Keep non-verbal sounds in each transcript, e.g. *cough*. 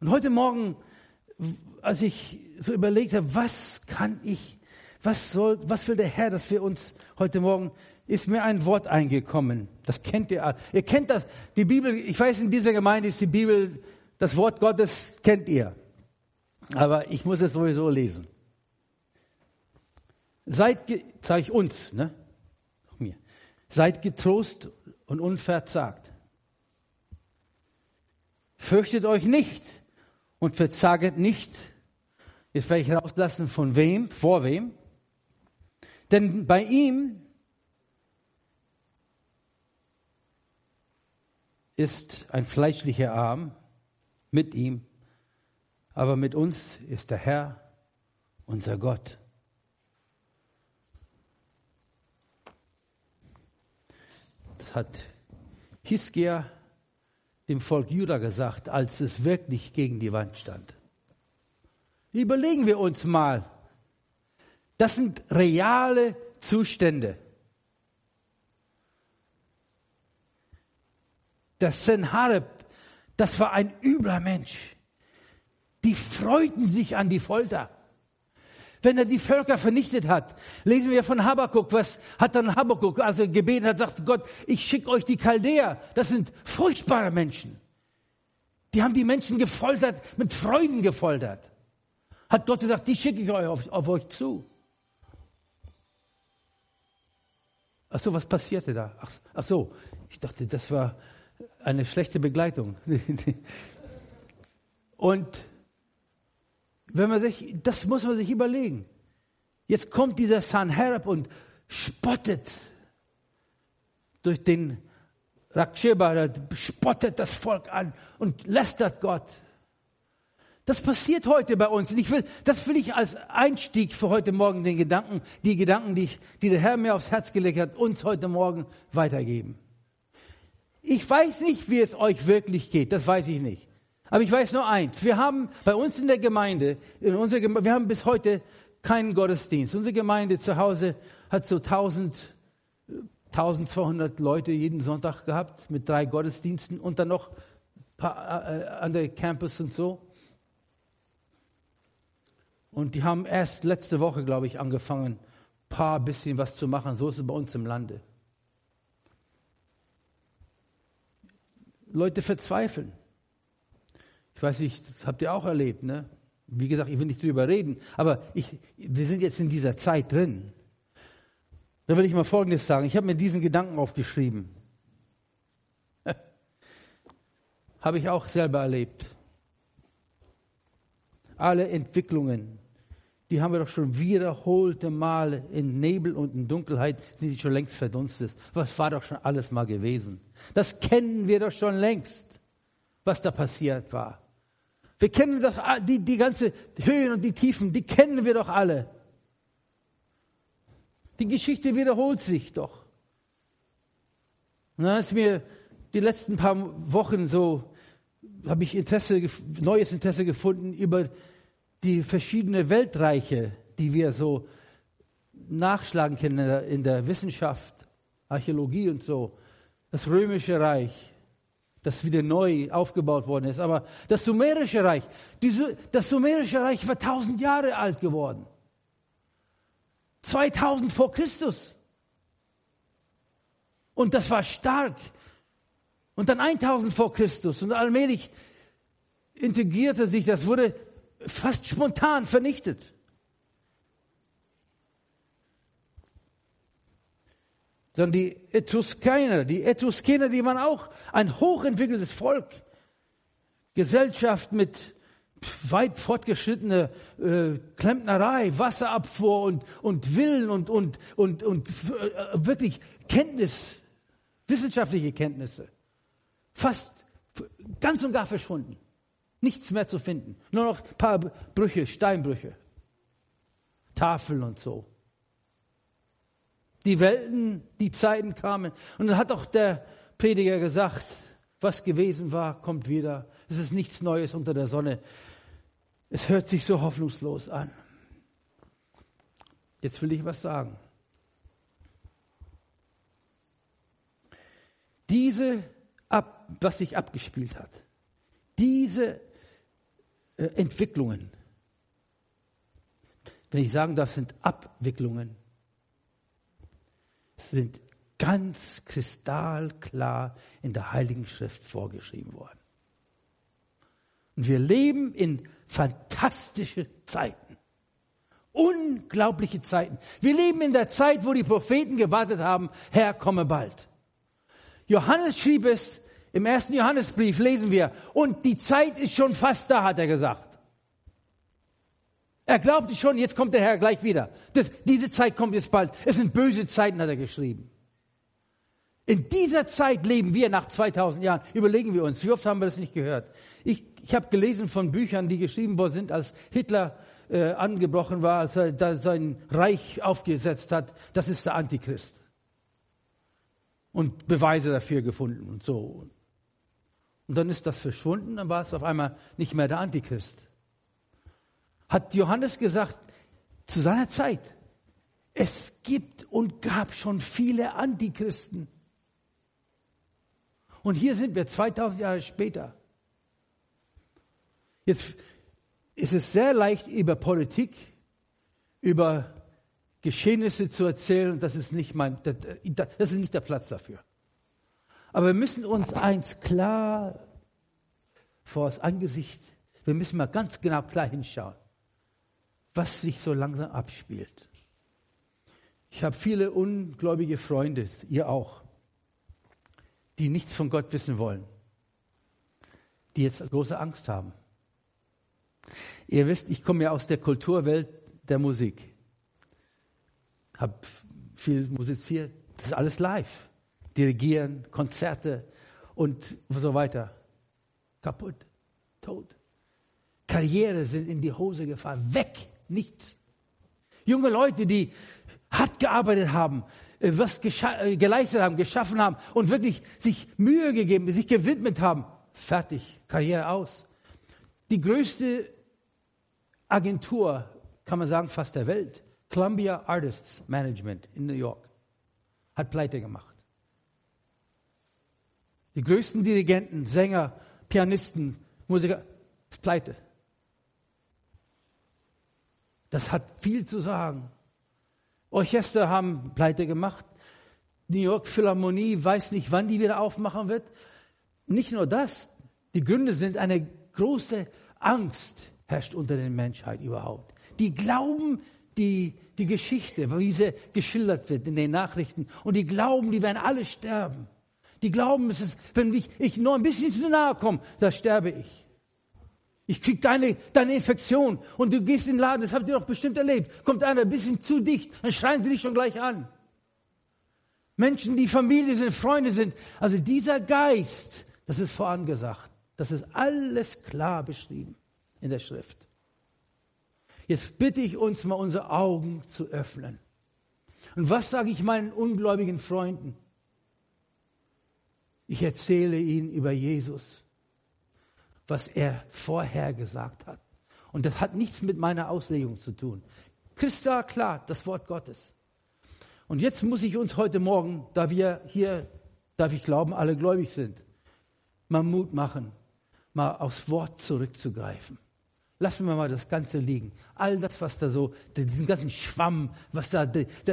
Und heute Morgen, als ich so überlegt habe, was kann ich, was soll, was will der Herr, dass wir uns heute Morgen, ist mir ein Wort eingekommen. Das kennt ihr alle. Ihr kennt das, die Bibel, ich weiß, in dieser Gemeinde ist die Bibel, das Wort Gottes kennt ihr. Aber ich muss es sowieso lesen. Seid, sage ich uns, ne? Mir. Seid getrost und unverzagt. Fürchtet euch nicht und verzaget nicht. Jetzt werde ich rauslassen, von wem, vor wem. Denn bei ihm ist ein fleischlicher Arm mit ihm, aber mit uns ist der Herr, unser Gott. Das hat Hiskia dem Volk Juda gesagt, als es wirklich gegen die Wand stand. Überlegen wir uns mal, das sind reale Zustände. Der Senhareb, das war ein übler Mensch. Die freuten sich an die Folter. Wenn er die Völker vernichtet hat, lesen wir von Habakkuk, was hat dann Habakkuk, als gebeten hat, sagt Gott, ich schicke euch die Chaldäer. Das sind furchtbare Menschen. Die haben die Menschen gefoltert, mit Freuden gefoltert. Hat Gott gesagt, die schicke ich euch auf, auf euch zu. Ach so, was passierte da? Ach, ach so, ich dachte, das war eine schlechte Begleitung. *laughs* Und wenn man sich, das muss man sich überlegen. Jetzt kommt dieser Sanherab und spottet durch den Raksheba, spottet das Volk an und lästert Gott. Das passiert heute bei uns. Und ich will, das will ich als Einstieg für heute Morgen den Gedanken, die Gedanken, die, ich, die der Herr mir aufs Herz gelegt hat, uns heute Morgen weitergeben. Ich weiß nicht, wie es euch wirklich geht. Das weiß ich nicht. Aber ich weiß nur eins. Wir haben bei uns in der Gemeinde, in unserer Gemeinde, wir haben bis heute keinen Gottesdienst. Unsere Gemeinde zu Hause hat so 1000, 1200 Leute jeden Sonntag gehabt mit drei Gottesdiensten und dann noch paar, äh, an der Campus und so. Und die haben erst letzte Woche, glaube ich, angefangen, ein paar bisschen was zu machen. So ist es bei uns im Lande. Leute verzweifeln. Ich weiß nicht, das habt ihr auch erlebt, ne? Wie gesagt, ich will nicht drüber reden, aber ich, wir sind jetzt in dieser Zeit drin. Da will ich mal Folgendes sagen. Ich habe mir diesen Gedanken aufgeschrieben. *laughs* habe ich auch selber erlebt. Alle Entwicklungen, die haben wir doch schon wiederholte Male in Nebel und in Dunkelheit sind die schon längst verdunstet. Was war doch schon alles mal gewesen? Das kennen wir doch schon längst, was da passiert war. Wir kennen doch die, die ganze Höhen und die Tiefen, die kennen wir doch alle. Die Geschichte wiederholt sich doch. Und dann ist mir die letzten paar Wochen so, habe ich Interesse, neues Interesse gefunden über die verschiedenen Weltreiche, die wir so nachschlagen können in der, in der Wissenschaft, Archäologie und so. Das römische Reich, das wieder neu aufgebaut worden ist. Aber das sumerische Reich, das sumerische Reich war tausend Jahre alt geworden. 2000 vor Christus. Und das war stark. Und dann 1000 vor Christus. Und allmählich integrierte sich, das wurde fast spontan vernichtet. Sondern die Etruskiner, die Etruskiner, die waren auch ein hochentwickeltes Volk. Gesellschaft mit weit fortgeschrittene äh, Klempnerei, Wasserabfuhr und, und Willen und, und, und, und äh, wirklich Kenntnis, wissenschaftliche Kenntnisse. Fast ganz und gar verschwunden. Nichts mehr zu finden. Nur noch ein paar Brüche, Steinbrüche. Tafeln und so. Die Welten, die Zeiten kamen. Und dann hat auch der Prediger gesagt, was gewesen war, kommt wieder. Es ist nichts Neues unter der Sonne. Es hört sich so hoffnungslos an. Jetzt will ich was sagen. Diese, ab, was sich abgespielt hat, diese äh, Entwicklungen. Wenn ich sagen darf, sind Abwicklungen. Sind ganz kristallklar in der Heiligen Schrift vorgeschrieben worden. Und wir leben in fantastische Zeiten. Unglaubliche Zeiten. Wir leben in der Zeit, wo die Propheten gewartet haben, Herr, komme bald. Johannes schrieb es im ersten Johannesbrief, lesen wir, und die Zeit ist schon fast da, hat er gesagt. Er glaubte schon, jetzt kommt der Herr gleich wieder. Das, diese Zeit kommt jetzt bald. Es sind böse Zeiten, hat er geschrieben. In dieser Zeit leben wir nach 2000 Jahren. Überlegen wir uns, wie oft haben wir das nicht gehört? Ich, ich habe gelesen von Büchern, die geschrieben worden sind, als Hitler äh, angebrochen war, als er da sein Reich aufgesetzt hat. Das ist der Antichrist. Und Beweise dafür gefunden und so. Und dann ist das verschwunden, dann war es auf einmal nicht mehr der Antichrist. Hat Johannes gesagt, zu seiner Zeit, es gibt und gab schon viele Antichristen. Und hier sind wir 2000 Jahre später. Jetzt ist es sehr leicht, über Politik, über Geschehnisse zu erzählen. Das ist nicht mein, das ist nicht der Platz dafür. Aber wir müssen uns eins klar vor das Angesicht, wir müssen mal ganz genau klar hinschauen, was sich so langsam abspielt. Ich habe viele ungläubige Freunde, ihr auch die nichts von Gott wissen wollen, die jetzt große Angst haben. Ihr wisst, ich komme ja aus der Kulturwelt der Musik, habe viel musiziert, das ist alles live, dirigieren, Konzerte und so weiter. Kaputt, tot. Karriere sind in die Hose gefahren, weg, nichts. Junge Leute, die hart gearbeitet haben, äh, was äh, geleistet haben, geschaffen haben und wirklich sich Mühe gegeben, sich gewidmet haben. Fertig, Karriere aus. Die größte Agentur, kann man sagen, fast der Welt, Columbia Artists Management in New York, hat pleite gemacht. Die größten Dirigenten, Sänger, Pianisten, Musiker, ist pleite. Das hat viel zu sagen. Orchester haben pleite gemacht. New York Philharmonie weiß nicht, wann die wieder aufmachen wird. Nicht nur das, die Gründe sind eine große Angst herrscht unter der Menschheit überhaupt. Die glauben die, die Geschichte, wie sie geschildert wird in den Nachrichten. Und die glauben, die werden alle sterben. Die glauben, es ist, wenn ich, ich nur ein bisschen zu nahe komme, da sterbe ich. Ich krieg deine, deine Infektion und du gehst in den Laden, das habt ihr doch bestimmt erlebt. Kommt einer ein bisschen zu dicht, dann schreien sie dich schon gleich an. Menschen, die Familie sind, Freunde sind. Also dieser Geist, das ist vorangesagt. Das ist alles klar beschrieben in der Schrift. Jetzt bitte ich uns mal unsere Augen zu öffnen. Und was sage ich meinen ungläubigen Freunden? Ich erzähle ihnen über Jesus was er vorher gesagt hat. Und das hat nichts mit meiner Auslegung zu tun. Christa, klar, das Wort Gottes. Und jetzt muss ich uns heute Morgen, da wir hier, darf ich glauben, alle gläubig sind, mal Mut machen, mal aufs Wort zurückzugreifen. Lassen wir mal das Ganze liegen. All das, was da so, diesen ganzen Schwamm, was da,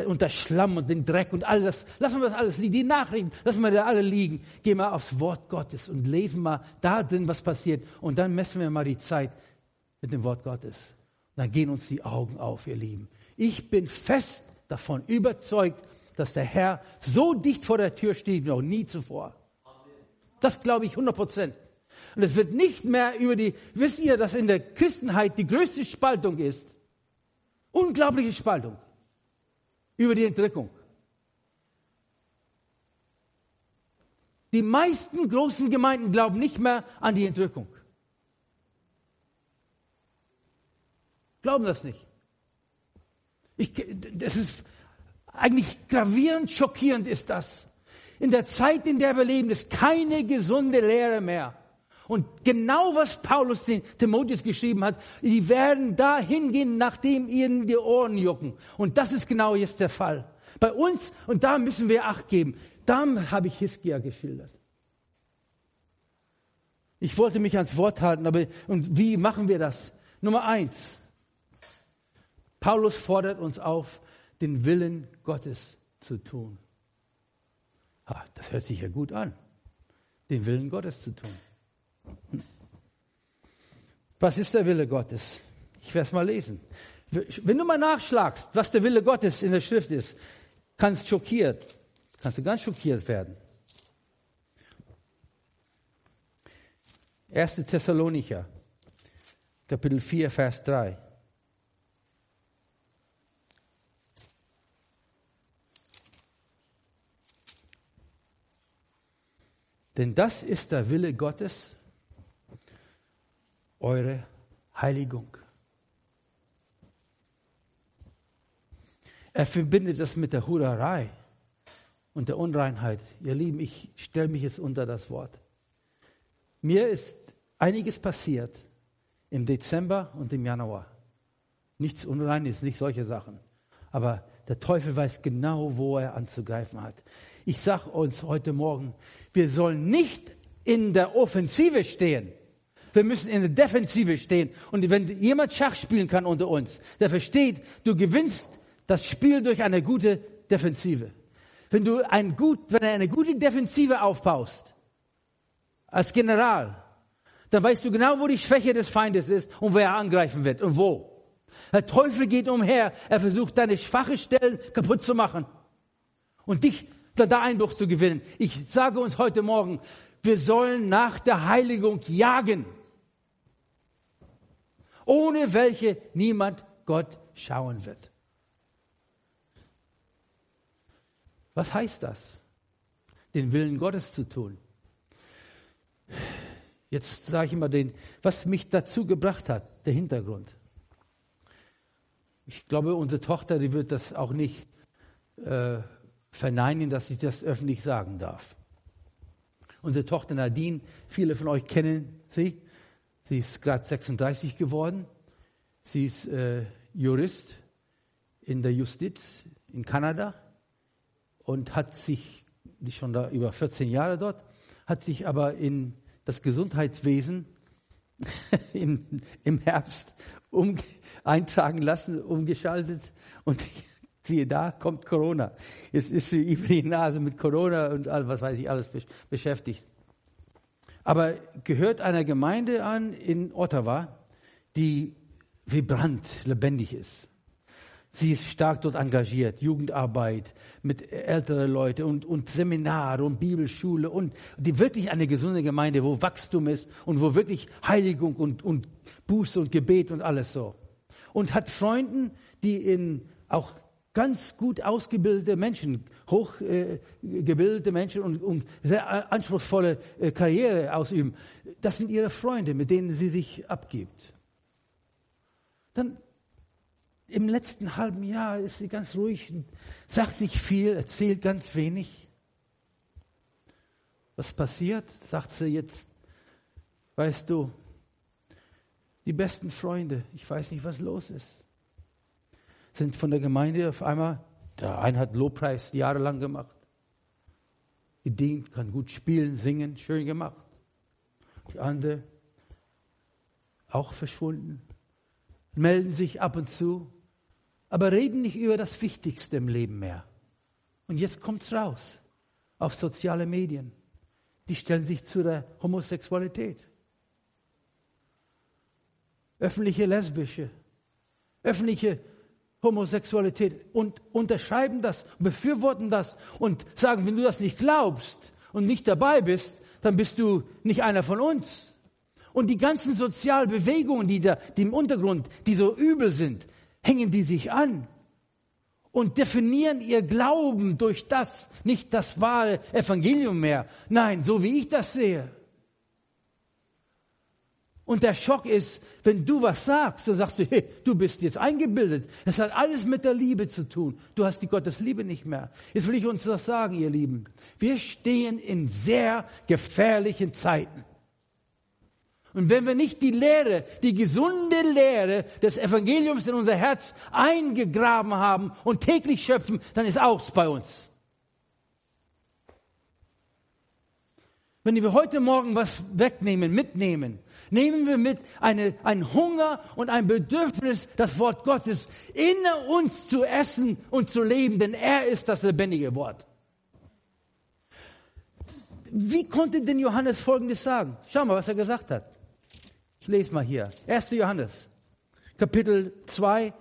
und der Schlamm und den Dreck und all das, lassen wir das alles liegen. Die Nachrichten, lassen wir da alle liegen. Gehen wir aufs Wort Gottes und lesen mal da drin, was passiert. Und dann messen wir mal die Zeit mit dem Wort Gottes. Dann gehen uns die Augen auf, ihr Lieben. Ich bin fest davon überzeugt, dass der Herr so dicht vor der Tür steht wie noch nie zuvor. Das glaube ich 100 Prozent. Und es wird nicht mehr über die, wisst ihr, dass in der Christenheit die größte Spaltung ist? Unglaubliche Spaltung. Über die Entrückung. Die meisten großen Gemeinden glauben nicht mehr an die Entrückung. Glauben das nicht. Ich, das ist eigentlich gravierend, schockierend ist das. In der Zeit, in der wir leben, ist keine gesunde Lehre mehr. Und genau was Paulus den Timotheus geschrieben hat, die werden dahin gehen, nachdem ihnen die Ohren jucken. Und das ist genau jetzt der Fall. Bei uns, und da müssen wir Acht geben, da habe ich Hiskia geschildert. Ich wollte mich ans Wort halten, aber und wie machen wir das? Nummer eins. Paulus fordert uns auf, den Willen Gottes zu tun. Ha, das hört sich ja gut an. Den Willen Gottes zu tun. Was ist der Wille Gottes? Ich werde es mal lesen. Wenn du mal nachschlagst, was der Wille Gottes in der Schrift ist, kannst schockiert, kannst du ganz schockiert werden. 1. Thessalonicher, Kapitel 4, Vers 3. Denn das ist der Wille Gottes, eure Heiligung. Er verbindet das mit der Hurerei und der Unreinheit. Ihr Lieben, ich stelle mich jetzt unter das Wort. Mir ist einiges passiert im Dezember und im Januar. Nichts Unreines, nicht solche Sachen. Aber der Teufel weiß genau, wo er anzugreifen hat. Ich sage uns heute Morgen, wir sollen nicht in der Offensive stehen. Wir müssen in der Defensive stehen. Und wenn jemand Schach spielen kann unter uns, der versteht, du gewinnst das Spiel durch eine gute Defensive. Wenn du ein gut, wenn du eine gute Defensive aufbaust, als General, dann weißt du genau, wo die Schwäche des Feindes ist und wer angreifen wird und wo. Der Teufel geht umher, er versucht deine schwache Stellen kaputt zu machen und dich da Eindruck zu gewinnen. Ich sage uns heute Morgen, wir sollen nach der Heiligung jagen, ohne welche niemand Gott schauen wird. Was heißt das? Den Willen Gottes zu tun. Jetzt sage ich immer den, was mich dazu gebracht hat, der Hintergrund. Ich glaube, unsere Tochter, die wird das auch nicht äh, verneinen, dass ich das öffentlich sagen darf. Unsere Tochter Nadine, viele von euch kennen sie. Sie ist gerade 36 geworden. Sie ist äh, Jurist in der Justiz in Kanada und hat sich, die schon da über 14 Jahre dort, hat sich aber in das Gesundheitswesen *laughs* im, im Herbst um, eintragen lassen, umgeschaltet und *laughs* siehe da, kommt Corona. Jetzt ist sie *laughs* über die Nase mit Corona und all, was weiß ich, alles beschäftigt. Aber gehört einer Gemeinde an in Ottawa, die vibrant, lebendig ist. Sie ist stark dort engagiert, Jugendarbeit mit älteren Leuten und, und Seminare und Bibelschule und die wirklich eine gesunde Gemeinde, wo Wachstum ist und wo wirklich Heiligung und, und Buße und Gebet und alles so. Und hat Freunden, die in auch ganz gut ausgebildete Menschen, hochgebildete äh, Menschen und, und, sehr anspruchsvolle äh, Karriere ausüben. Das sind ihre Freunde, mit denen sie sich abgibt. Dann im letzten halben Jahr ist sie ganz ruhig, sagt nicht viel, erzählt ganz wenig. Was passiert? Sagt sie jetzt, weißt du, die besten Freunde, ich weiß nicht, was los ist, sind von der Gemeinde auf einmal, der eine hat Lobpreis jahrelang gemacht, gedient, kann gut spielen, singen, schön gemacht. Die andere auch verschwunden, melden sich ab und zu, aber reden nicht über das Wichtigste im Leben mehr. Und jetzt kommt es raus auf soziale Medien. Die stellen sich zu der Homosexualität. Öffentliche lesbische, öffentliche Homosexualität und unterschreiben das, befürworten das und sagen, wenn du das nicht glaubst und nicht dabei bist, dann bist du nicht einer von uns. Und die ganzen Sozialbewegungen, die, da, die im Untergrund, die so übel sind, hängen die sich an und definieren ihr Glauben durch das, nicht das wahre Evangelium mehr. Nein, so wie ich das sehe. Und der Schock ist, wenn du was sagst, dann sagst du, hey, du bist jetzt eingebildet. Es hat alles mit der Liebe zu tun. Du hast die Gottes Liebe nicht mehr. Jetzt will ich uns das sagen, ihr Lieben. Wir stehen in sehr gefährlichen Zeiten. Und wenn wir nicht die Lehre, die gesunde Lehre des Evangeliums in unser Herz eingegraben haben und täglich schöpfen, dann ist auch bei uns. Wenn wir heute Morgen was wegnehmen, mitnehmen, nehmen wir mit eine, ein Hunger und ein Bedürfnis, das Wort Gottes in uns zu essen und zu leben, denn er ist das lebendige Wort. Wie konnte denn Johannes Folgendes sagen? Schau mal, was er gesagt hat. Ich lese mal hier. 1. Johannes, Kapitel 2,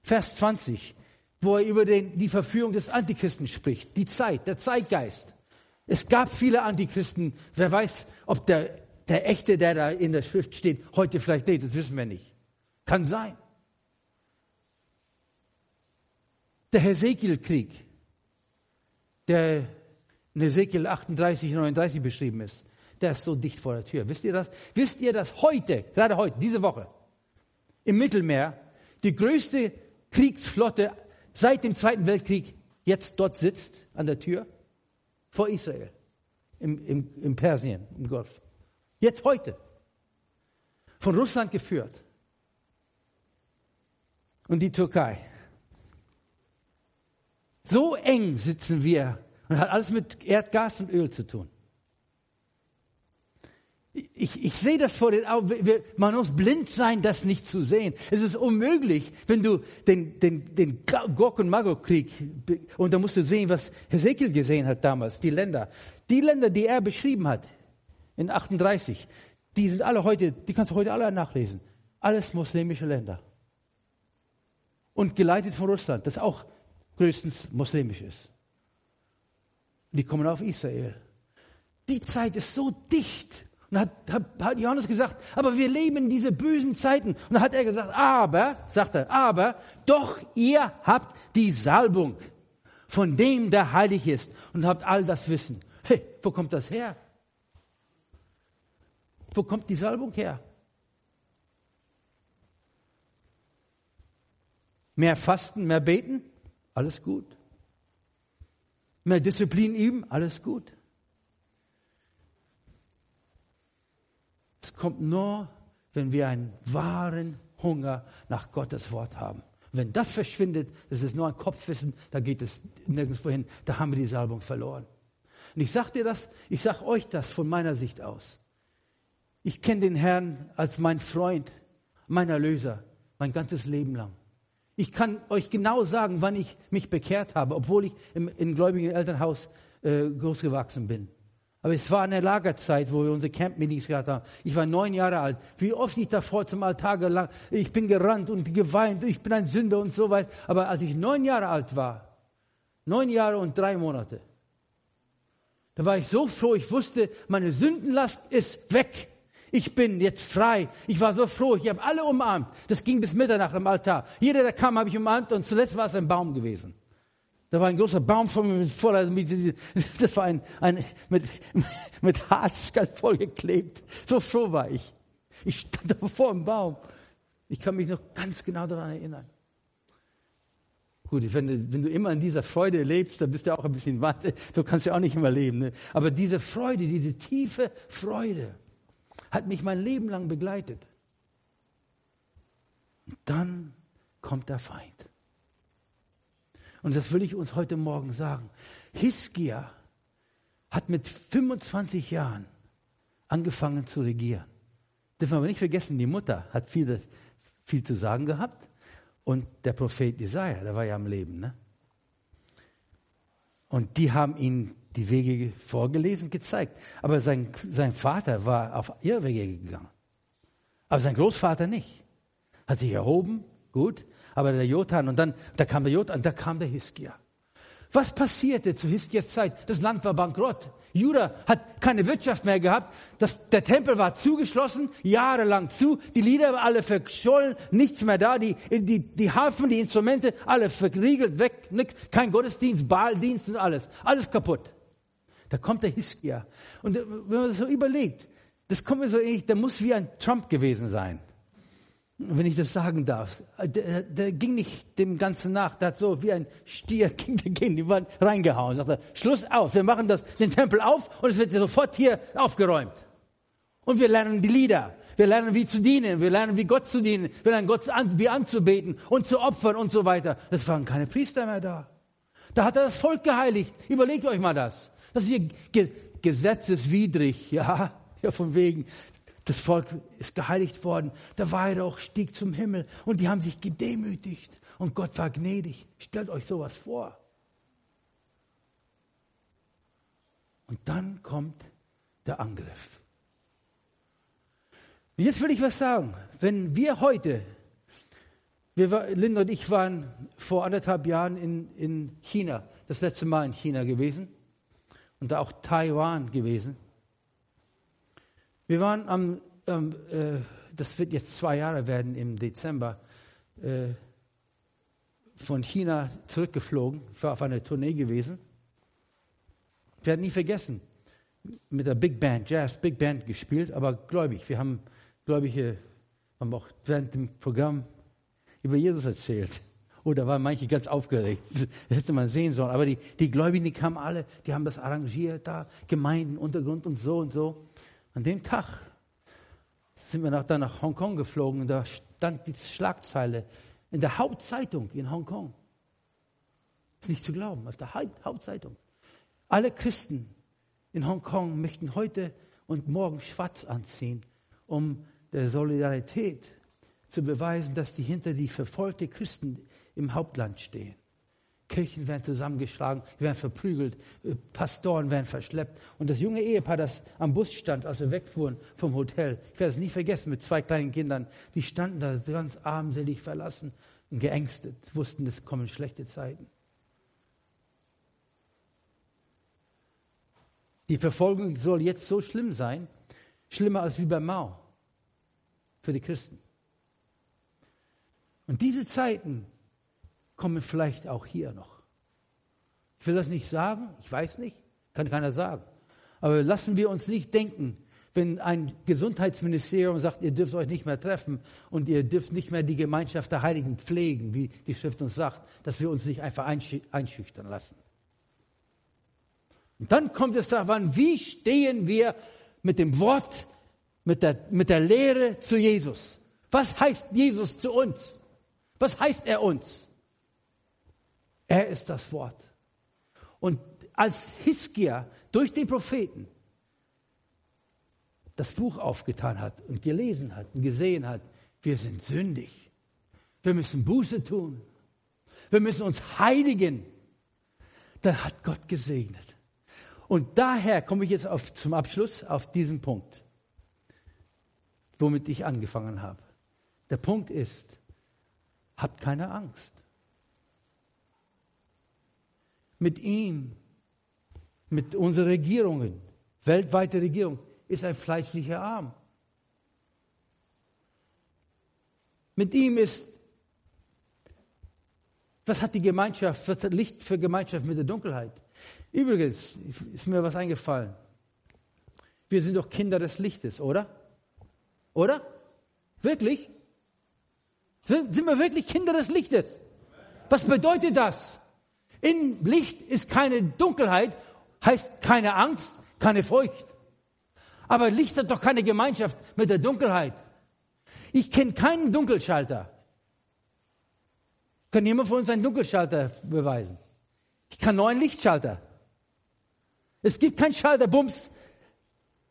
Vers 20, wo er über den, die Verführung des Antichristen spricht. Die Zeit, der Zeitgeist. Es gab viele Antichristen. Wer weiß, ob der, der echte, der da in der Schrift steht, heute vielleicht lebt. Das wissen wir nicht. Kann sein. Der Hesekiel-Krieg, der in Hesekiel 38, 39 beschrieben ist, der ist so dicht vor der Tür. Wisst ihr das? Wisst ihr, dass heute, gerade heute, diese Woche, im Mittelmeer, die größte Kriegsflotte seit dem Zweiten Weltkrieg jetzt dort sitzt, an der Tür? Vor Israel, im, im, im Persien, im Golf. Jetzt heute. Von Russland geführt. Und die Türkei. So eng sitzen wir und hat alles mit Erdgas und Öl zu tun. Ich, ich sehe das vor den Augen. Man muss blind sein, das nicht zu sehen. Es ist unmöglich, wenn du den, den, den Gog- und Magog-Krieg, und da musst du sehen, was Hesekiel gesehen hat damals, die Länder. Die Länder, die er beschrieben hat, in 38, die sind alle heute, die kannst du heute alle nachlesen. Alles muslimische Länder. Und geleitet von Russland, das auch größtens muslimisch ist. Die kommen auf Israel. Die Zeit ist so dicht und hat, hat, Johannes gesagt, aber wir leben in diese bösen Zeiten. Und dann hat er gesagt, aber, sagt er, aber, doch ihr habt die Salbung von dem, der heilig ist und habt all das Wissen. Hey, wo kommt das her? Wo kommt die Salbung her? Mehr Fasten, mehr Beten, alles gut. Mehr Disziplin üben, alles gut. Es kommt nur, wenn wir einen wahren Hunger nach Gottes Wort haben. Wenn das verschwindet, das ist nur ein Kopfwissen, da geht es nirgendwo hin, da haben wir die Salbung verloren. Und ich sage dir das, ich sage euch das von meiner Sicht aus. Ich kenne den Herrn als mein Freund, mein Erlöser, mein ganzes Leben lang. Ich kann euch genau sagen, wann ich mich bekehrt habe, obwohl ich im, im gläubigen Elternhaus äh, großgewachsen bin. Aber es war eine Lagerzeit, wo wir unsere Camp-Meetings gehabt haben. Ich war neun Jahre alt. Wie oft ich davor zum Altar gelang, ich bin gerannt und geweint, ich bin ein Sünder und so weiter. Aber als ich neun Jahre alt war, neun Jahre und drei Monate, da war ich so froh, ich wusste, meine Sündenlast ist weg. Ich bin jetzt frei. Ich war so froh, ich habe alle umarmt. Das ging bis Mitternacht im Altar. Jeder, der kam, habe ich umarmt und zuletzt war es ein Baum gewesen. Da war ein großer Baum von mir voller, *laughs* das war ein, ein mit, *laughs* mit Harz ganz voll geklebt. So froh war ich. Ich stand da vor dem Baum. Ich kann mich noch ganz genau daran erinnern. Gut, wenn du, wenn du immer in dieser Freude lebst, dann bist du auch ein bisschen warte. So kannst du auch nicht immer leben. Ne? Aber diese Freude, diese tiefe Freude, hat mich mein Leben lang begleitet. Und dann kommt der Feind. Und das will ich uns heute Morgen sagen. Hiskia hat mit 25 Jahren angefangen zu regieren. Dürfen wir aber nicht vergessen, die Mutter hat viel, viel zu sagen gehabt. Und der Prophet Jesaja, der war ja am Leben. Ne? Und die haben ihm die Wege vorgelesen, gezeigt. Aber sein, sein Vater war auf ihre Wege gegangen. Aber sein Großvater nicht. Hat sich erhoben, gut, aber der Jotan und dann, da kam der Jotan, da kam der Hiskia. Was passierte zu Hiskias Zeit? Das Land war bankrott. Juda hat keine Wirtschaft mehr gehabt. Das, der Tempel war zugeschlossen, jahrelang zu. Die Lieder alle verschollen, nichts mehr da. Die, die, die Harfen, die Instrumente, alle verriegelt, weg. Nix, kein Gottesdienst, Baaldienst und alles. Alles kaputt. Da kommt der Hiskia. Und wenn man das so überlegt, das kommt mir so ähnlich, der muss wie ein Trump gewesen sein wenn ich das sagen darf, der, der, ging nicht dem Ganzen nach, der hat so wie ein Stier *laughs* gegen die Wand reingehauen, sagte, Schluss aus, wir machen das, den Tempel auf und es wird sofort hier aufgeräumt. Und wir lernen die Lieder, wir lernen wie zu dienen, wir lernen wie Gott zu dienen, wir lernen Gott an, wie anzubeten und zu opfern und so weiter. Es waren keine Priester mehr da. Da hat er das Volk geheiligt. Überlegt euch mal das. Dass ihr gesetzeswidrig, *laughs* ja, ja, von wegen, das Volk ist geheiligt worden, der Weihrauch stieg zum Himmel und die haben sich gedemütigt und Gott war gnädig. Stellt euch sowas vor. Und dann kommt der Angriff. Und jetzt will ich was sagen. Wenn wir heute, wir Linda und ich waren vor anderthalb Jahren in, in China, das letzte Mal in China gewesen und da auch Taiwan gewesen. Wir waren am, ähm, äh, das wird jetzt zwei Jahre werden im Dezember, äh, von China zurückgeflogen. Ich war auf einer Tournee gewesen. Ich werde nie vergessen, mit der Big Band, Jazz Big Band gespielt, aber gläubig. Wir haben Gläubige, haben auch während dem Programm über Jesus erzählt. Oder waren manche ganz aufgeregt. *laughs* Das hätte man sehen sollen. Aber die, die Gläubigen, die kamen alle, die haben das arrangiert, da, Gemeinden, Untergrund und so und so. An dem Tag sind wir dann nach Hongkong geflogen und da stand die Schlagzeile in der Hauptzeitung in Hongkong. Ist nicht zu glauben, auf der Hauptzeitung. Alle Christen in Hongkong möchten heute und morgen schwarz anziehen, um der Solidarität zu beweisen, dass die hinter die verfolgten Christen im Hauptland stehen. Kirchen werden zusammengeschlagen, werden verprügelt, äh, Pastoren werden verschleppt. Und das junge Ehepaar, das am Bus stand, als wir wegfuhren vom Hotel, ich werde es nie vergessen, mit zwei kleinen Kindern, die standen da ganz armselig verlassen und geängstet, wussten, es kommen schlechte Zeiten. Die Verfolgung soll jetzt so schlimm sein, schlimmer als wie bei Mao für die Christen. Und diese Zeiten kommen vielleicht auch hier noch. Ich will das nicht sagen, ich weiß nicht, kann keiner sagen. Aber lassen wir uns nicht denken, wenn ein Gesundheitsministerium sagt, ihr dürft euch nicht mehr treffen und ihr dürft nicht mehr die Gemeinschaft der Heiligen pflegen, wie die Schrift uns sagt, dass wir uns nicht einfach einschüchtern lassen. Und dann kommt es darauf an, wie stehen wir mit dem Wort, mit der, mit der Lehre zu Jesus. Was heißt Jesus zu uns? Was heißt er uns? Er ist das Wort. Und als Hiskia durch den Propheten das Buch aufgetan hat und gelesen hat und gesehen hat, wir sind sündig. Wir müssen Buße tun. Wir müssen uns heiligen. Dann hat Gott gesegnet. Und daher komme ich jetzt auf, zum Abschluss auf diesen Punkt, womit ich angefangen habe. Der Punkt ist, habt keine Angst mit ihm, mit unseren Regierungen, weltweite Regierung, ist ein fleischlicher Arm. Mit ihm ist, was hat die Gemeinschaft, was hat Licht für Gemeinschaft mit der Dunkelheit? Übrigens ist mir was eingefallen. Wir sind doch Kinder des Lichtes, oder? Oder? Wirklich? Sind wir wirklich Kinder des Lichtes? Was bedeutet das? In Licht ist keine Dunkelheit, heißt keine Angst, keine Furcht. Aber Licht hat doch keine Gemeinschaft mit der Dunkelheit. Ich kenne keinen Dunkelschalter. Kann jemand von uns einen Dunkelschalter beweisen? Ich kann nur einen Lichtschalter. Es gibt keinen Schalter, bums,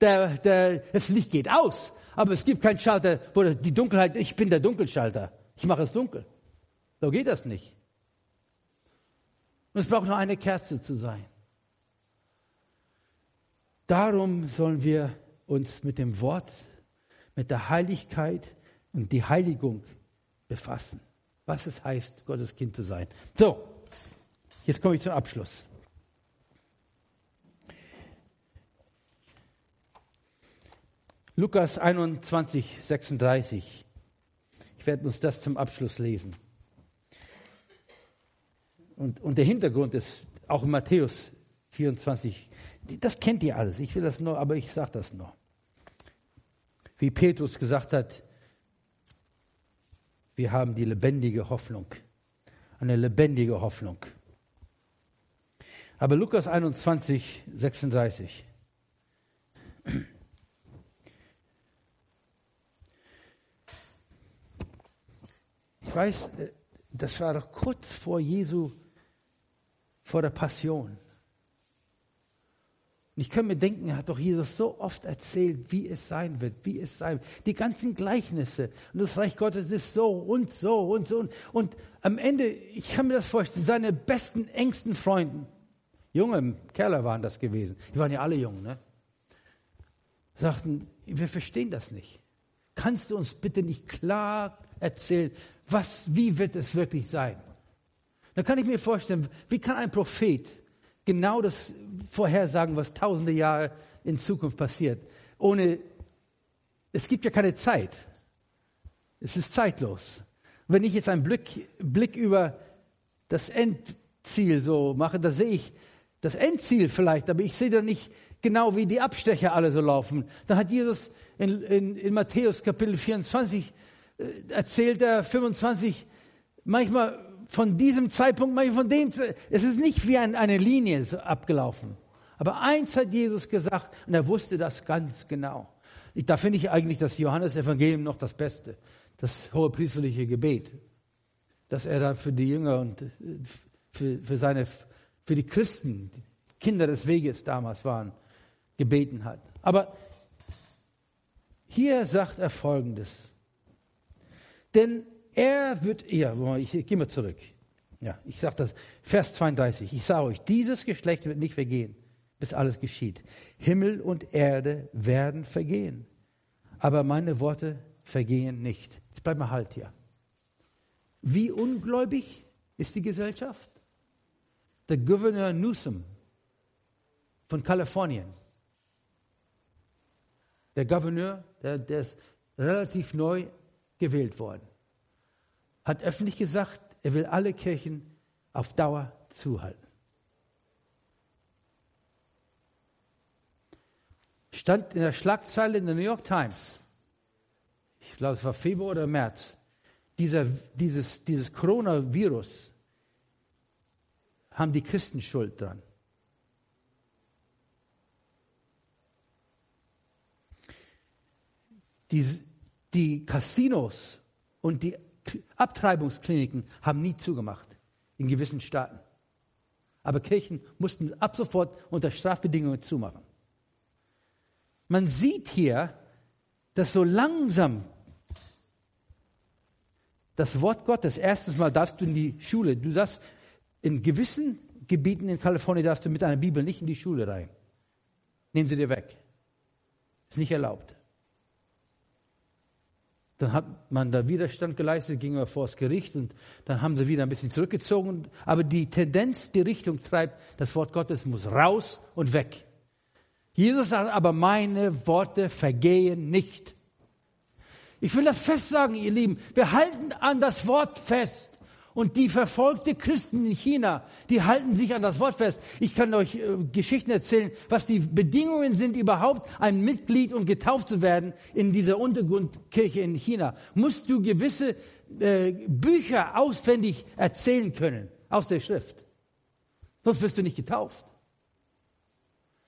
der, der, das Licht geht aus. Aber es gibt keinen Schalter, wo die Dunkelheit, ich bin der Dunkelschalter. Ich mache es dunkel. So geht das nicht. Und es braucht nur eine Kerze zu sein. Darum sollen wir uns mit dem Wort, mit der Heiligkeit und die Heiligung befassen. Was es heißt, Gottes Kind zu sein. So, jetzt komme ich zum Abschluss. Lukas 21, 36. Ich werde uns das zum Abschluss lesen. Und, und der Hintergrund ist auch in Matthäus 24. Das kennt ihr alles. Ich will das nur, aber ich sage das nur. Wie Petrus gesagt hat, wir haben die lebendige Hoffnung. Eine lebendige Hoffnung. Aber Lukas 21, 36. Ich weiß, äh, das war doch kurz vor Jesu vor der Passion. Und ich kann mir denken, er hat doch Jesus so oft erzählt, wie es sein wird, wie es sein wird. Die ganzen Gleichnisse. Und das Reich Gottes ist so und so und so. Und, und am Ende, ich kann mir das vorstellen, seine besten, engsten Freunden, junge Kerle waren das gewesen, die waren ja alle jung, ne? sagten, wir verstehen das nicht. Kannst du uns bitte nicht klar erzählen, was, wie wird es wirklich sein? Dann kann ich mir vorstellen, wie kann ein Prophet genau das vorhersagen, was tausende Jahre in Zukunft passiert, ohne, es gibt ja keine Zeit. Es ist zeitlos. Wenn ich jetzt einen Blick, Blick über das Endziel so mache, da sehe ich das Endziel vielleicht, aber ich sehe da nicht genau, wie die Abstecher alle so laufen. Da hat Jesus in, in, in Matthäus Kapitel 24 äh, erzählt er 25 manchmal von diesem Zeitpunkt, von dem. Es ist nicht wie ein, eine Linie abgelaufen. Aber eins hat Jesus gesagt und er wusste das ganz genau. Ich, da finde ich eigentlich das Johannesevangelium noch das Beste, das hohe priesterliche Gebet, dass er dann für die Jünger und äh, für, für seine, für die Christen, die Kinder des Weges damals waren, gebeten hat. Aber hier sagt er Folgendes. Denn er wird, ja, ich, gehe mal zurück. Ja, ich sage das, Vers 32. Ich sage euch, dieses Geschlecht wird nicht vergehen, bis alles geschieht. Himmel und Erde werden vergehen, aber meine Worte vergehen nicht. Jetzt bleib mal halt hier. Wie ungläubig ist die Gesellschaft? Der Gouverneur Newsom von Kalifornien der Gouverneur, der, der ist relativ neu gewählt worden, hat öffentlich gesagt, er will alle Kirchen auf Dauer zuhalten. Stand in der Schlagzeile in der New York Times, ich glaube es war Februar oder März, dieser, dieses, dieses Coronavirus haben die Christen Schuld dran. Die, die Casinos und die Abtreibungskliniken haben nie zugemacht in gewissen Staaten. Aber Kirchen mussten ab sofort unter Strafbedingungen zumachen. Man sieht hier, dass so langsam das Wort Gottes, erstens mal darfst du in die Schule, du darfst in gewissen Gebieten in Kalifornien darfst du mit einer Bibel nicht in die Schule rein. Nehmen sie dir weg. Ist nicht erlaubt. Dann hat man da Widerstand geleistet, ging er vor das Gericht und dann haben sie wieder ein bisschen zurückgezogen. Aber die Tendenz, die Richtung treibt, das Wort Gottes muss raus und weg. Jesus sagt aber, meine Worte vergehen nicht. Ich will das fest sagen, ihr Lieben. Wir halten an das Wort fest. Und die verfolgte Christen in China, die halten sich an das Wort fest. Ich kann euch äh, Geschichten erzählen, was die Bedingungen sind, überhaupt ein Mitglied und getauft zu werden in dieser Untergrundkirche in China. Musst du gewisse äh, Bücher auswendig erzählen können aus der Schrift. Sonst wirst du nicht getauft.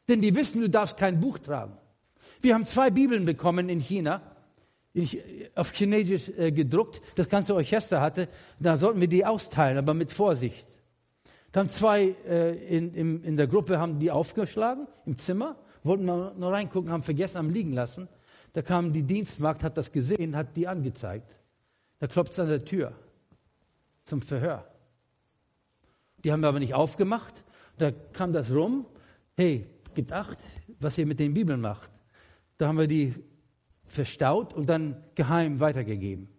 Denn die wissen, du darfst kein Buch tragen. Wir haben zwei Bibeln bekommen in China auf Chinesisch äh, gedruckt, das ganze Orchester hatte, da sollten wir die austeilen, aber mit Vorsicht. Dann zwei äh, in, in, in der Gruppe haben die aufgeschlagen im Zimmer, wollten mal nur reingucken, haben vergessen, haben liegen lassen. Da kam die Dienstmagd, hat das gesehen, hat die angezeigt. Da klopft es an der Tür zum Verhör. Die haben wir aber nicht aufgemacht. Da kam das rum. Hey, gibt acht, was ihr mit den Bibeln macht. Da haben wir die verstaut und dann geheim weitergegeben.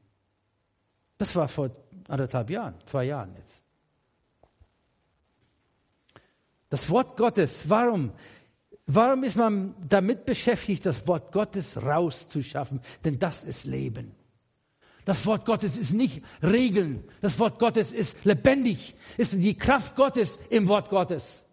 Das war vor anderthalb Jahren, zwei Jahren jetzt. Das Wort Gottes, warum? Warum ist man damit beschäftigt, das Wort Gottes rauszuschaffen? Denn das ist Leben. Das Wort Gottes ist nicht Regeln. Das Wort Gottes ist lebendig, ist die Kraft Gottes im Wort Gottes.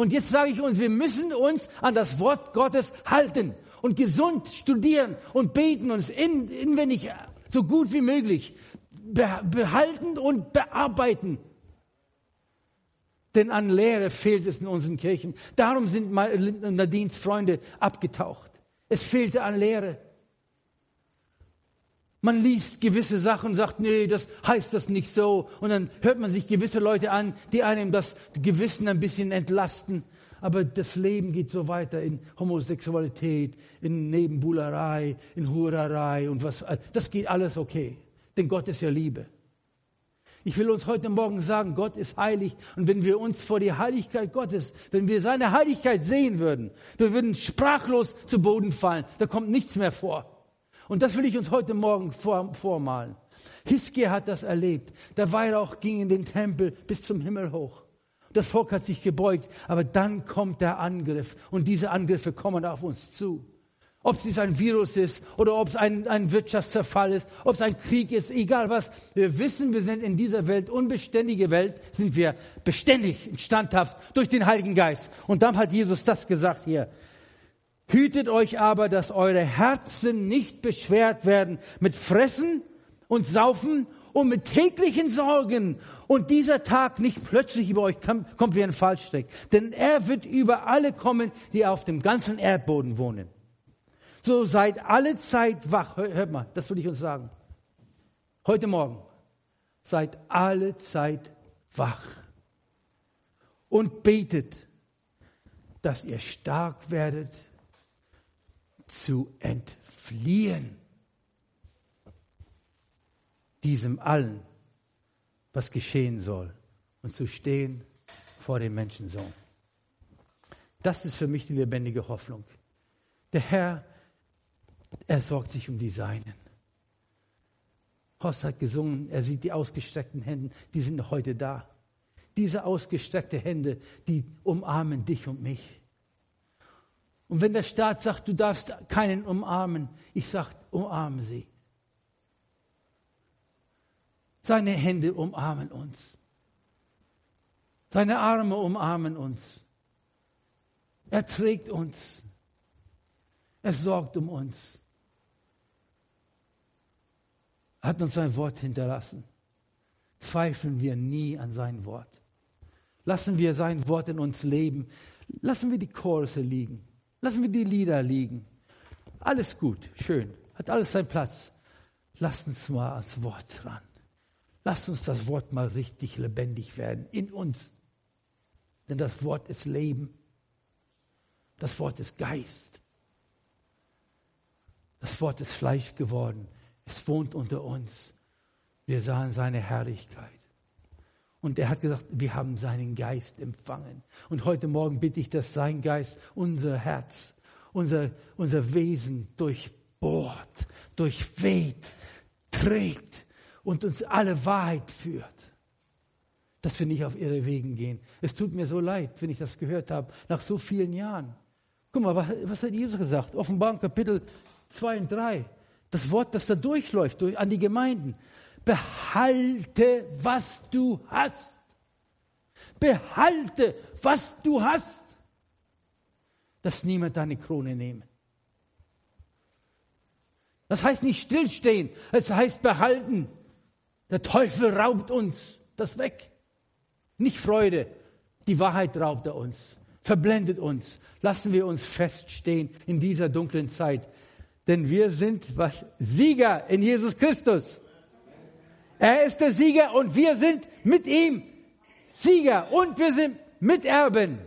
Und jetzt sage ich uns, wir müssen uns an das Wort Gottes halten und gesund studieren und beten uns in, inwendig so gut wie möglich behalten und bearbeiten. Denn an Lehre fehlt es in unseren Kirchen. Darum sind Nadines Freunde abgetaucht. Es fehlte an Lehre. Man liest gewisse Sachen und sagt, nee, das heißt das nicht so. Und dann hört man sich gewisse Leute an, die einem das Gewissen ein bisschen entlasten. Aber das Leben geht so weiter in Homosexualität, in Nebenbuhlerei, in Hurerei und was. Das geht alles okay. Denn Gott ist ja Liebe. Ich will uns heute Morgen sagen, Gott ist heilig. Und wenn wir uns vor die Heiligkeit Gottes, wenn wir seine Heiligkeit sehen würden, wir würden sprachlos zu Boden fallen. Da kommt nichts mehr vor. Und das will ich uns heute Morgen vor, vormalen. Hiskia hat das erlebt. Der Weihrauch ging in den Tempel bis zum Himmel hoch. Das Volk hat sich gebeugt, aber dann kommt der Angriff und diese Angriffe kommen auf uns zu. Ob es ein Virus ist oder ob es ein, ein Wirtschaftszerfall ist, ob es ein Krieg ist, egal was. Wir wissen, wir sind in dieser Welt, unbeständige Welt, sind wir beständig standhaft durch den Heiligen Geist. Und dann hat Jesus das gesagt hier. Hütet euch aber, dass eure Herzen nicht beschwert werden mit Fressen und Saufen und mit täglichen Sorgen und dieser Tag nicht plötzlich über euch kommt wie ein Fallstrick. Denn er wird über alle kommen, die auf dem ganzen Erdboden wohnen. So seid alle Zeit wach. Hört mal, das will ich uns sagen. Heute Morgen. Seid alle Zeit wach. Und betet, dass ihr stark werdet zu entfliehen. Diesem allen, was geschehen soll und zu stehen vor dem Menschensohn. Das ist für mich die lebendige Hoffnung. Der Herr, er sorgt sich um die Seinen. Horst hat gesungen, er sieht die ausgestreckten Hände, die sind heute da. Diese ausgestreckte Hände, die umarmen dich und mich. Und wenn der Staat sagt, du darfst keinen umarmen, ich sage, umarme sie. Seine Hände umarmen uns. Seine Arme umarmen uns. Er trägt uns. Er sorgt um uns. Er hat uns sein Wort hinterlassen. Zweifeln wir nie an sein Wort. Lassen wir sein Wort in uns leben. Lassen wir die Chorse liegen. Lassen wir die Lieder liegen. Alles gut, schön, hat alles seinen Platz. Lasst uns mal ans Wort ran. Lasst uns das Wort mal richtig lebendig werden in uns. Denn das Wort ist Leben. Das Wort ist Geist. Das Wort ist Fleisch geworden. Es wohnt unter uns. Wir sahen seine Herrlichkeit. Und er hat gesagt, wir haben seinen Geist empfangen. Und heute Morgen bitte ich, dass sein Geist unser Herz, unser, unser Wesen durchbohrt, durchweht, trägt und uns alle Wahrheit führt. Dass wir nicht auf ihre Wegen gehen. Es tut mir so leid, wenn ich das gehört habe, nach so vielen Jahren. Guck mal, was, was hat Jesus gesagt? Offenbarung Kapitel 2 und 3. Das Wort, das da durchläuft, durch, an die Gemeinden. Behalte, was du hast. Behalte, was du hast. Dass niemand deine Krone nehme. Das heißt nicht stillstehen, es heißt behalten. Der Teufel raubt uns das weg. Nicht Freude, die Wahrheit raubt er uns, verblendet uns. Lassen wir uns feststehen in dieser dunklen Zeit. Denn wir sind was? Sieger in Jesus Christus. Er ist der Sieger und wir sind mit ihm Sieger und wir sind Miterben.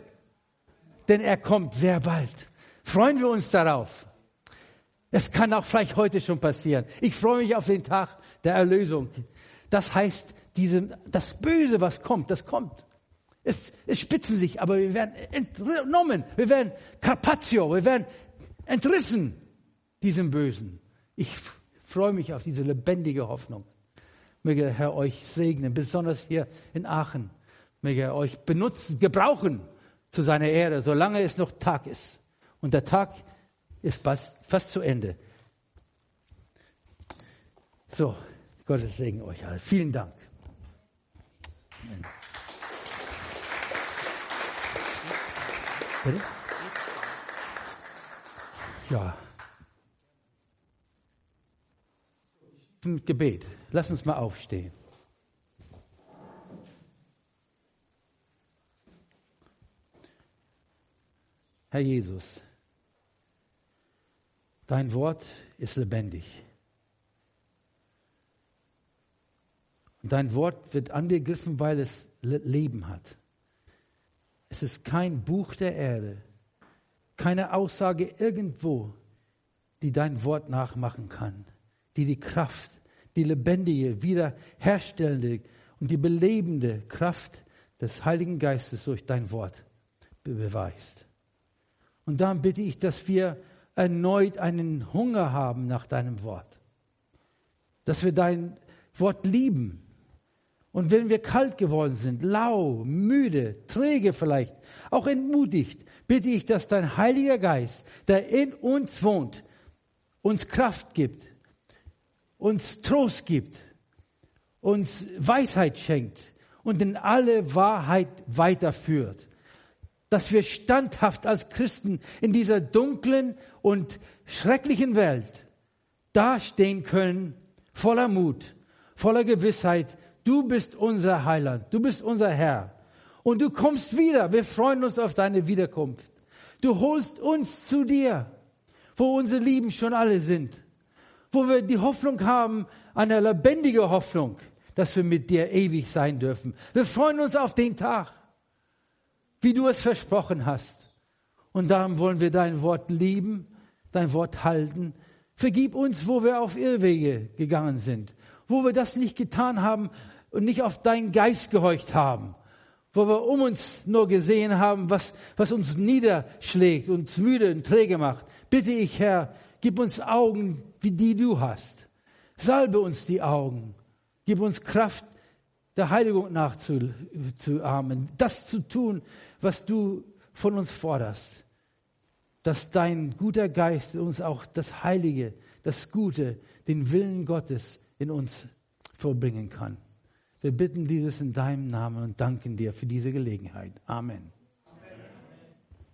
Denn er kommt sehr bald. Freuen wir uns darauf. Es kann auch vielleicht heute schon passieren. Ich freue mich auf den Tag der Erlösung. Das heißt, diese, das Böse, was kommt, das kommt. Es, es spitzen sich, aber wir werden entnommen. Wir werden Carpaccio, wir werden entrissen diesem Bösen. Ich freue mich auf diese lebendige Hoffnung. Möge der Herr euch segnen, besonders hier in Aachen. Möge er euch benutzen, gebrauchen zu seiner Ehre, solange es noch Tag ist. Und der Tag ist fast, fast zu Ende. So, Gottes Segen euch alle. Vielen Dank. Ja. Ein Gebet. Lass uns mal aufstehen. Herr Jesus, dein Wort ist lebendig. Und dein Wort wird angegriffen, weil es Leben hat. Es ist kein Buch der Erde, keine Aussage irgendwo, die dein Wort nachmachen kann, die die Kraft, die lebendige, wiederherstellende und die belebende Kraft des Heiligen Geistes durch dein Wort beweist. Und dann bitte ich, dass wir erneut einen Hunger haben nach deinem Wort. Dass wir dein Wort lieben. Und wenn wir kalt geworden sind, lau, müde, träge vielleicht, auch entmutigt, bitte ich, dass dein Heiliger Geist, der in uns wohnt, uns Kraft gibt, uns Trost gibt, uns Weisheit schenkt und in alle Wahrheit weiterführt dass wir standhaft als Christen in dieser dunklen und schrecklichen Welt dastehen können, voller Mut, voller Gewissheit, du bist unser Heiland, du bist unser Herr. Und du kommst wieder. Wir freuen uns auf deine Wiederkunft. Du holst uns zu dir, wo unsere Lieben schon alle sind, wo wir die Hoffnung haben, eine lebendige Hoffnung, dass wir mit dir ewig sein dürfen. Wir freuen uns auf den Tag wie du es versprochen hast. Und darum wollen wir dein Wort lieben, dein Wort halten. Vergib uns, wo wir auf Irrwege gegangen sind, wo wir das nicht getan haben und nicht auf deinen Geist gehorcht haben, wo wir um uns nur gesehen haben, was, was uns niederschlägt, uns müde und träge macht. Bitte ich, Herr, gib uns Augen, wie die du hast. Salbe uns die Augen. Gib uns Kraft, der Heiligung nachzuahmen, das zu tun, was du von uns forderst. Dass dein guter Geist uns auch das Heilige, das Gute, den Willen Gottes in uns vollbringen kann. Wir bitten dieses in deinem Namen und danken dir für diese Gelegenheit. Amen.